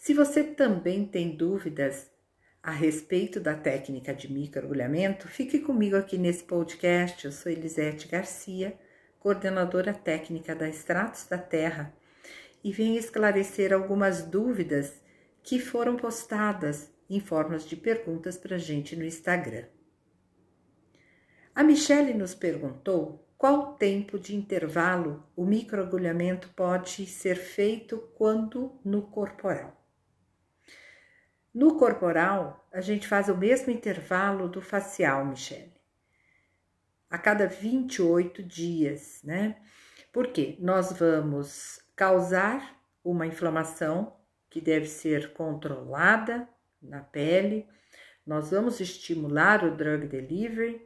Se você também tem dúvidas a respeito da técnica de microagulhamento, fique comigo aqui nesse podcast. Eu sou Elisete Garcia, coordenadora técnica da Extratos da Terra, e venho esclarecer algumas dúvidas que foram postadas em formas de perguntas para gente no Instagram. A Michele nos perguntou qual tempo de intervalo o microagulhamento pode ser feito quando no corporal. No corporal, a gente faz o mesmo intervalo do facial, Michele. A cada 28 dias, né? Porque nós vamos causar uma inflamação que deve ser controlada na pele, nós vamos estimular o drug delivery,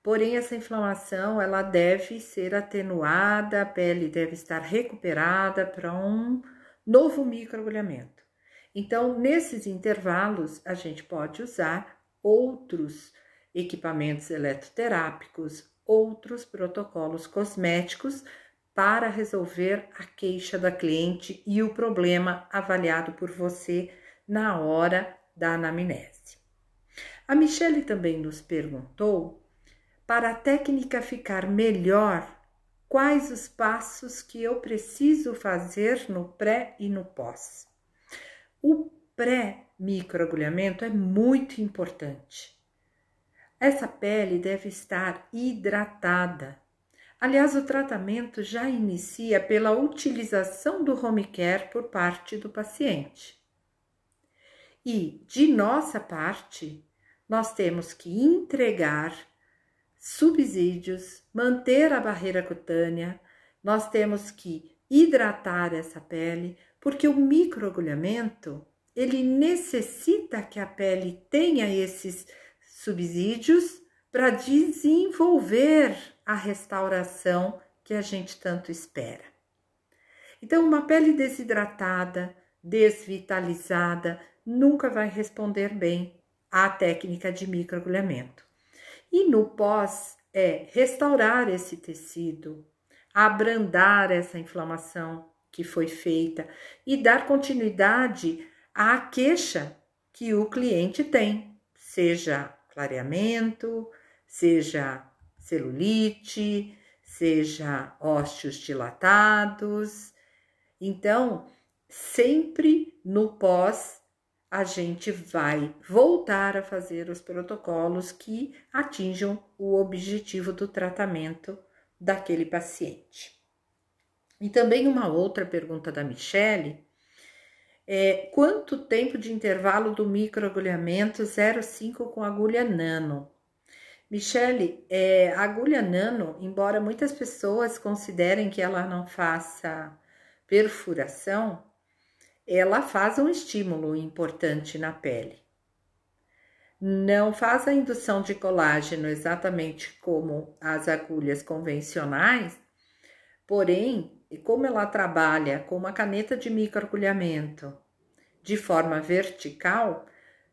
porém essa inflamação ela deve ser atenuada, a pele deve estar recuperada para um novo microagulhamento. Então, nesses intervalos, a gente pode usar outros equipamentos eletroterápicos, outros protocolos cosméticos para resolver a queixa da cliente e o problema avaliado por você na hora da anamnese. A Michele também nos perguntou, para a técnica ficar melhor, quais os passos que eu preciso fazer no pré e no pós. O pré-microagulhamento é muito importante. Essa pele deve estar hidratada. Aliás, o tratamento já inicia pela utilização do home care por parte do paciente. E, de nossa parte, nós temos que entregar subsídios, manter a barreira cutânea, nós temos que hidratar essa pele, porque o microagulhamento ele necessita que a pele tenha esses subsídios para desenvolver a restauração que a gente tanto espera. Então, uma pele desidratada, desvitalizada, nunca vai responder bem à técnica de microagulhamento. E no pós é restaurar esse tecido, abrandar essa inflamação que foi feita e dar continuidade à queixa que o cliente tem, seja clareamento, seja celulite, seja ósseos dilatados. Então, sempre no pós a gente vai voltar a fazer os protocolos que atinjam o objetivo do tratamento daquele paciente. E também uma outra pergunta da Michele é quanto tempo de intervalo do microagulhamento 0,5 com agulha nano? Michele, é, a agulha nano, embora muitas pessoas considerem que ela não faça perfuração, ela faz um estímulo importante na pele. Não faz a indução de colágeno exatamente como as agulhas convencionais, porém e como ela trabalha com uma caneta de microagulhamento de forma vertical,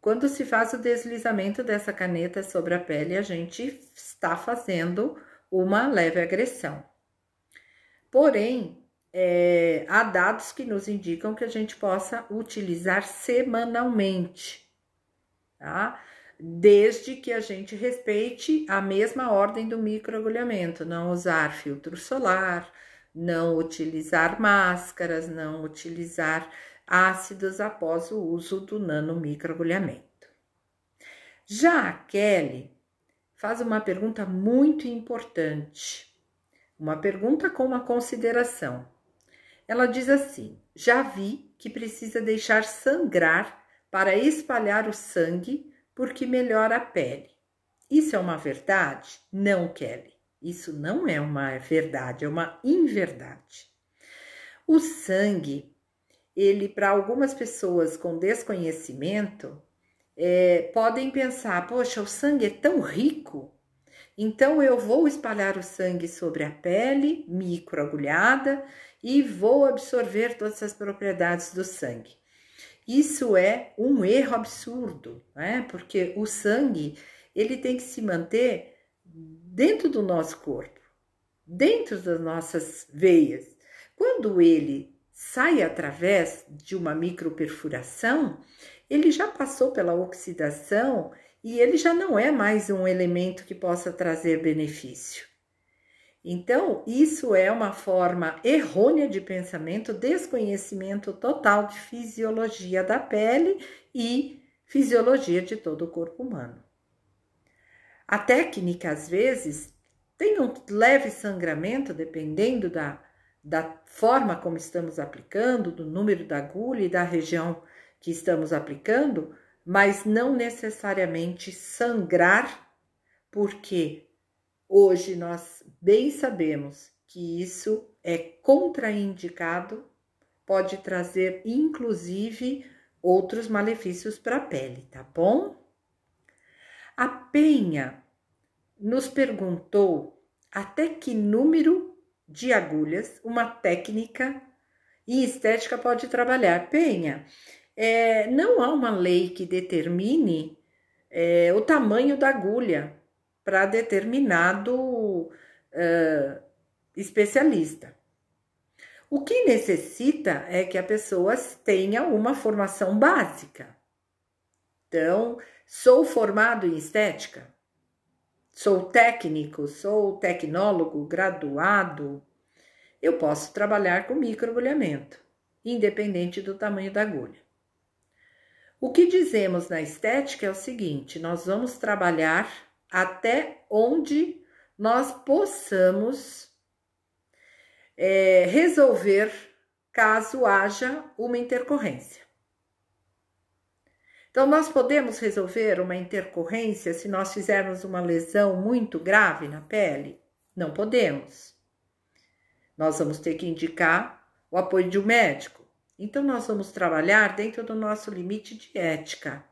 quando se faz o deslizamento dessa caneta sobre a pele, a gente está fazendo uma leve agressão. Porém, é, há dados que nos indicam que a gente possa utilizar semanalmente, tá? Desde que a gente respeite a mesma ordem do microagulhamento, não usar filtro solar, não utilizar máscaras, não utilizar ácidos após o uso do nanomicroagulhamento. Já a Kelly faz uma pergunta muito importante, uma pergunta com uma consideração. Ela diz assim: já vi que precisa deixar sangrar para espalhar o sangue porque melhora a pele. Isso é uma verdade? Não, Kelly. Isso não é uma verdade, é uma inverdade. O sangue, ele, para algumas pessoas com desconhecimento, é, podem pensar: poxa, o sangue é tão rico, então eu vou espalhar o sangue sobre a pele microagulhada e vou absorver todas as propriedades do sangue. Isso é um erro absurdo, né? Porque o sangue ele tem que se manter dentro do nosso corpo, dentro das nossas veias. Quando ele sai através de uma microperfuração, ele já passou pela oxidação e ele já não é mais um elemento que possa trazer benefício. Então, isso é uma forma errônea de pensamento, desconhecimento total de fisiologia da pele e fisiologia de todo o corpo humano. A técnica, às vezes, tem um leve sangramento, dependendo da, da forma como estamos aplicando, do número da agulha e da região que estamos aplicando, mas não necessariamente sangrar, porque hoje nós bem sabemos que isso é contraindicado, pode trazer inclusive outros malefícios para a pele, tá bom? A Penha nos perguntou até que número de agulhas uma técnica e estética pode trabalhar. Penha, é, não há uma lei que determine é, o tamanho da agulha para determinado uh, especialista. O que necessita é que a pessoa tenha uma formação básica. Então, sou formado em estética, sou técnico, sou tecnólogo, graduado, eu posso trabalhar com microagulhamento, independente do tamanho da agulha. O que dizemos na estética é o seguinte: nós vamos trabalhar até onde nós possamos é, resolver caso haja uma intercorrência. Então, nós podemos resolver uma intercorrência se nós fizermos uma lesão muito grave na pele? Não podemos. Nós vamos ter que indicar o apoio de um médico. Então, nós vamos trabalhar dentro do nosso limite de ética,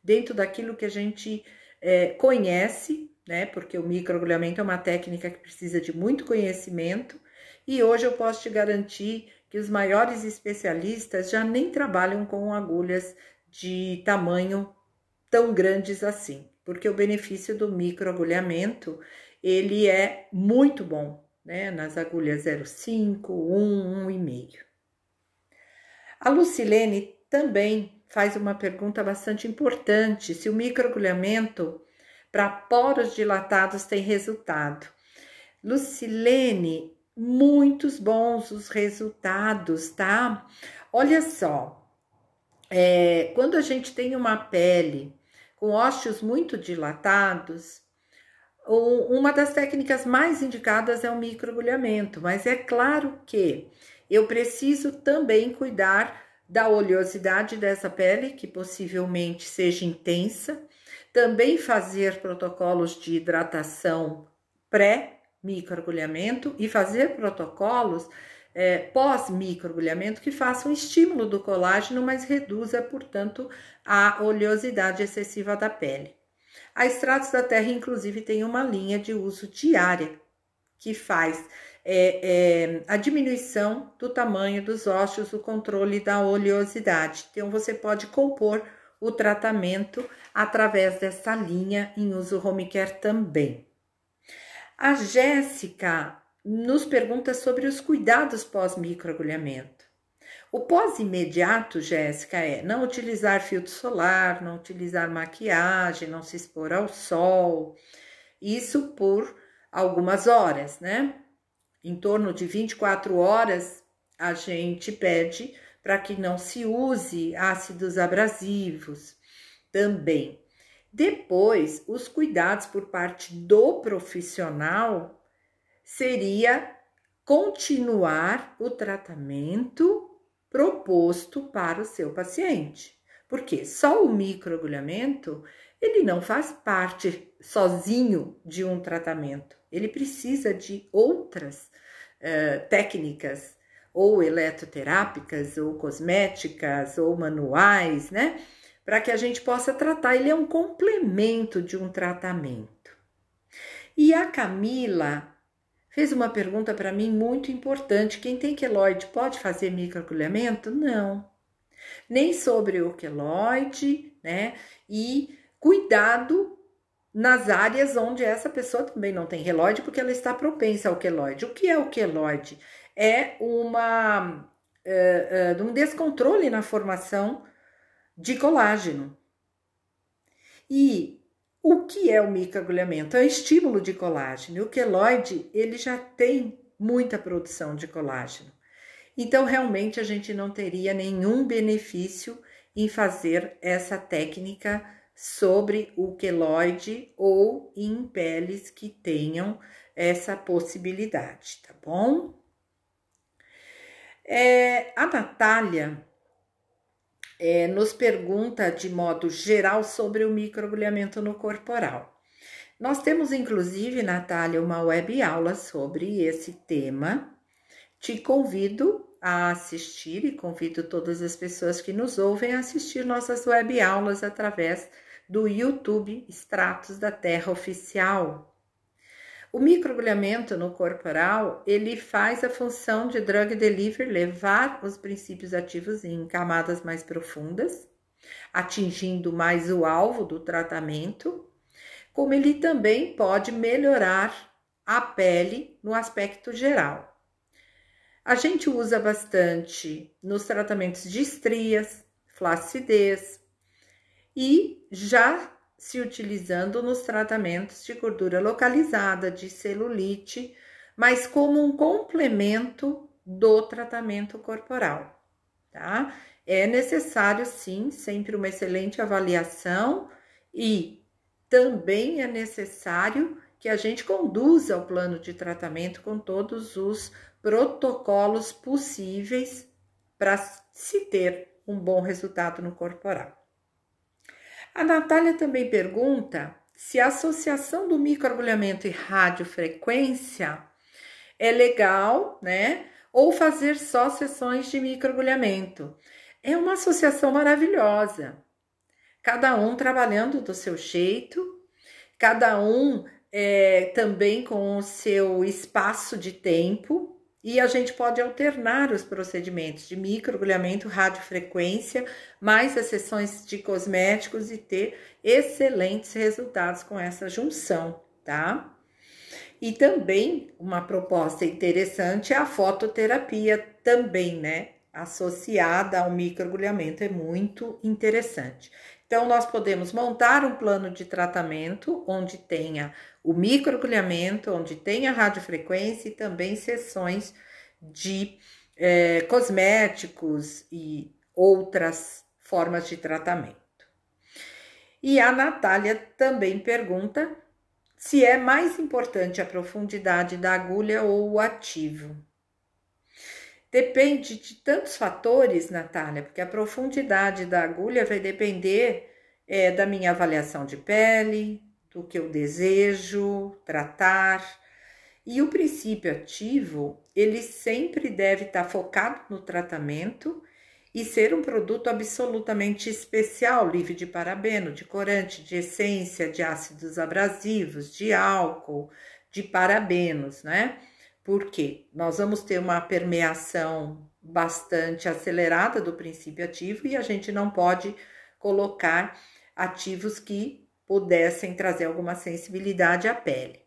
dentro daquilo que a gente é, conhece, né? Porque o microagulhamento é uma técnica que precisa de muito conhecimento, e hoje eu posso te garantir que os maiores especialistas já nem trabalham com agulhas de tamanho tão grandes assim, porque o benefício do microagulhamento ele é muito bom, né? Nas agulhas 0,5, 1, 1,5. A Lucilene também faz uma pergunta bastante importante: se o microagulhamento para poros dilatados tem resultado. Lucilene, muitos bons os resultados, tá? Olha só, é, quando a gente tem uma pele com ósseos muito dilatados, uma das técnicas mais indicadas é o microagulhamento, mas é claro que eu preciso também cuidar da oleosidade dessa pele, que possivelmente seja intensa, também fazer protocolos de hidratação pré-microagulhamento e fazer protocolos é, pós-microagulhamento que façam estímulo do colágeno, mas reduza, portanto, a oleosidade excessiva da pele. A Extratos da Terra, inclusive, tem uma linha de uso diária que faz é, é, a diminuição do tamanho dos ossos, o controle da oleosidade. Então, você pode compor o tratamento através dessa linha em uso home care também. A Jéssica nos pergunta sobre os cuidados pós-microagulhamento. O pós-imediato, Jéssica, é não utilizar filtro solar, não utilizar maquiagem, não se expor ao sol. Isso por algumas horas, né? Em torno de 24 horas, a gente pede para que não se use ácidos abrasivos também. Depois, os cuidados por parte do profissional seria continuar o tratamento proposto para o seu paciente. Porque só o microagulhamento, ele não faz parte sozinho de um tratamento. Ele precisa de outras uh, técnicas, ou eletroterápicas, ou cosméticas, ou manuais, né? Para que a gente possa tratar. Ele é um complemento de um tratamento. E a Camila fez uma pergunta para mim muito importante. Quem tem queloide pode fazer microagulhamento? Não. Nem sobre o queloide, né? E cuidado nas áreas onde essa pessoa também não tem queloide, porque ela está propensa ao queloide. O que é o queloide? É uma uh, de um descontrole na formação de colágeno. E o que é o microagulhamento? É o estímulo de colágeno. o queloide, ele já tem muita produção de colágeno. Então, realmente, a gente não teria nenhum benefício em fazer essa técnica sobre o queloide ou em peles que tenham essa possibilidade, tá bom? É, a Natália é, nos pergunta de modo geral sobre o microagulhamento no corporal. Nós temos, inclusive, Natália, uma web aula sobre esse tema. Te convido a assistir e convido todas as pessoas que nos ouvem a assistir nossas web aulas através do YouTube Extratos da Terra Oficial. O microagulhamento no corporal, ele faz a função de drug delivery, levar os princípios ativos em camadas mais profundas, atingindo mais o alvo do tratamento, como ele também pode melhorar a pele no aspecto geral. A gente usa bastante nos tratamentos de estrias, flacidez e já se utilizando nos tratamentos de gordura localizada, de celulite, mas como um complemento do tratamento corporal, tá? É necessário sim, sempre uma excelente avaliação e também é necessário que a gente conduza o plano de tratamento com todos os protocolos possíveis para se ter um bom resultado no corporal. A Natália também pergunta se a associação do microagulhamento e radiofrequência é legal, né? Ou fazer só sessões de microagulhamento. É uma associação maravilhosa. Cada um trabalhando do seu jeito, cada um é, também com o seu espaço de tempo, e a gente pode alternar os procedimentos de microagulhamento, radiofrequência, mais as sessões de cosméticos e ter excelentes resultados com essa junção, tá? E também uma proposta interessante é a fototerapia também, né? Associada ao microagulhamento é muito interessante. Então, nós podemos montar um plano de tratamento onde tenha o microagulhamento, onde tenha radiofrequência e também sessões de é, cosméticos e outras formas de tratamento. E a Natália também pergunta se é mais importante a profundidade da agulha ou o ativo. Depende de tantos fatores, Natália, porque a profundidade da agulha vai depender é, da minha avaliação de pele, do que eu desejo tratar. E o princípio ativo, ele sempre deve estar focado no tratamento e ser um produto absolutamente especial, livre de parabeno, de corante, de essência, de ácidos abrasivos, de álcool, de parabenos, né? Porque nós vamos ter uma permeação bastante acelerada do princípio ativo e a gente não pode colocar ativos que pudessem trazer alguma sensibilidade à pele.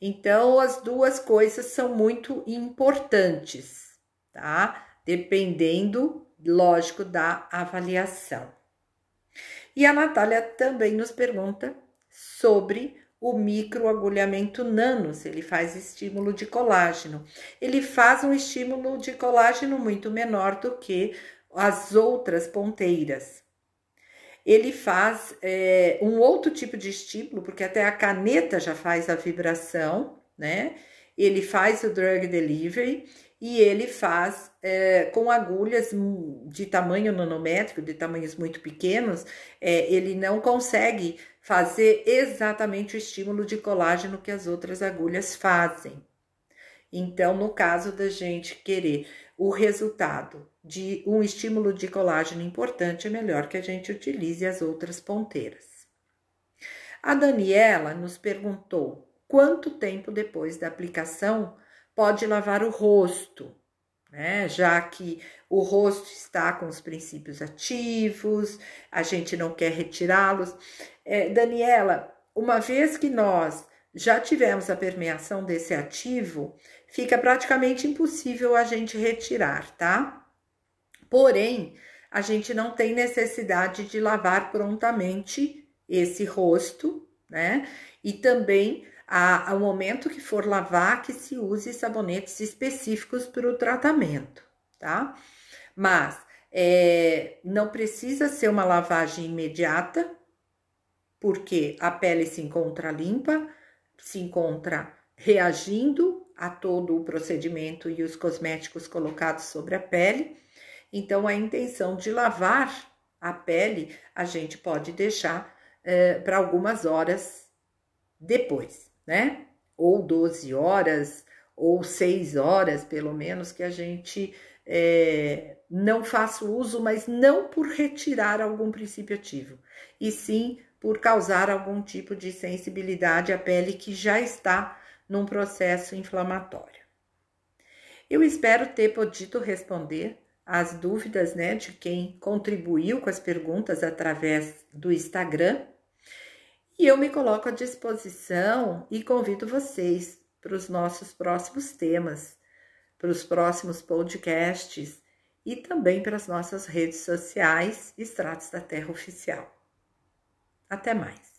Então, as duas coisas são muito importantes, tá? Dependendo, lógico, da avaliação. E a Natália também nos pergunta sobre o microagulhamento nanos, ele faz estímulo de colágeno. Ele faz um estímulo de colágeno muito menor do que as outras ponteiras. Ele faz é, um outro tipo de estímulo, porque até a caneta já faz a vibração, né? Ele faz o drug delivery e ele faz é, com agulhas de tamanho nanométrico, de tamanhos muito pequenos, é, ele não consegue fazer exatamente o estímulo de colágeno que as outras agulhas fazem. Então, no caso da gente querer o resultado de um estímulo de colágeno importante, é melhor que a gente utilize as outras ponteiras. A Daniela nos perguntou quanto tempo depois da aplicação pode lavar o rosto, né? Já que o rosto está com os princípios ativos, a gente não quer retirá-los. É, Daniela, uma vez que nós já tivemos a permeação desse ativo, fica praticamente impossível a gente retirar, tá? Porém, a gente não tem necessidade de lavar prontamente esse rosto, né? E também ao momento que for lavar, que se use sabonetes específicos para o tratamento, tá? Mas é, não precisa ser uma lavagem imediata, porque a pele se encontra limpa, se encontra reagindo a todo o procedimento e os cosméticos colocados sobre a pele. Então, a intenção de lavar a pele a gente pode deixar é, para algumas horas depois, né? Ou 12 horas, ou 6 horas, pelo menos, que a gente é, não faça uso, mas não por retirar algum princípio ativo, e sim por causar algum tipo de sensibilidade à pele que já está num processo inflamatório. Eu espero ter podido responder as dúvidas né, de quem contribuiu com as perguntas através do Instagram. E eu me coloco à disposição e convido vocês para os nossos próximos temas, para os próximos podcasts e também para as nossas redes sociais Estratos da Terra Oficial. Até mais!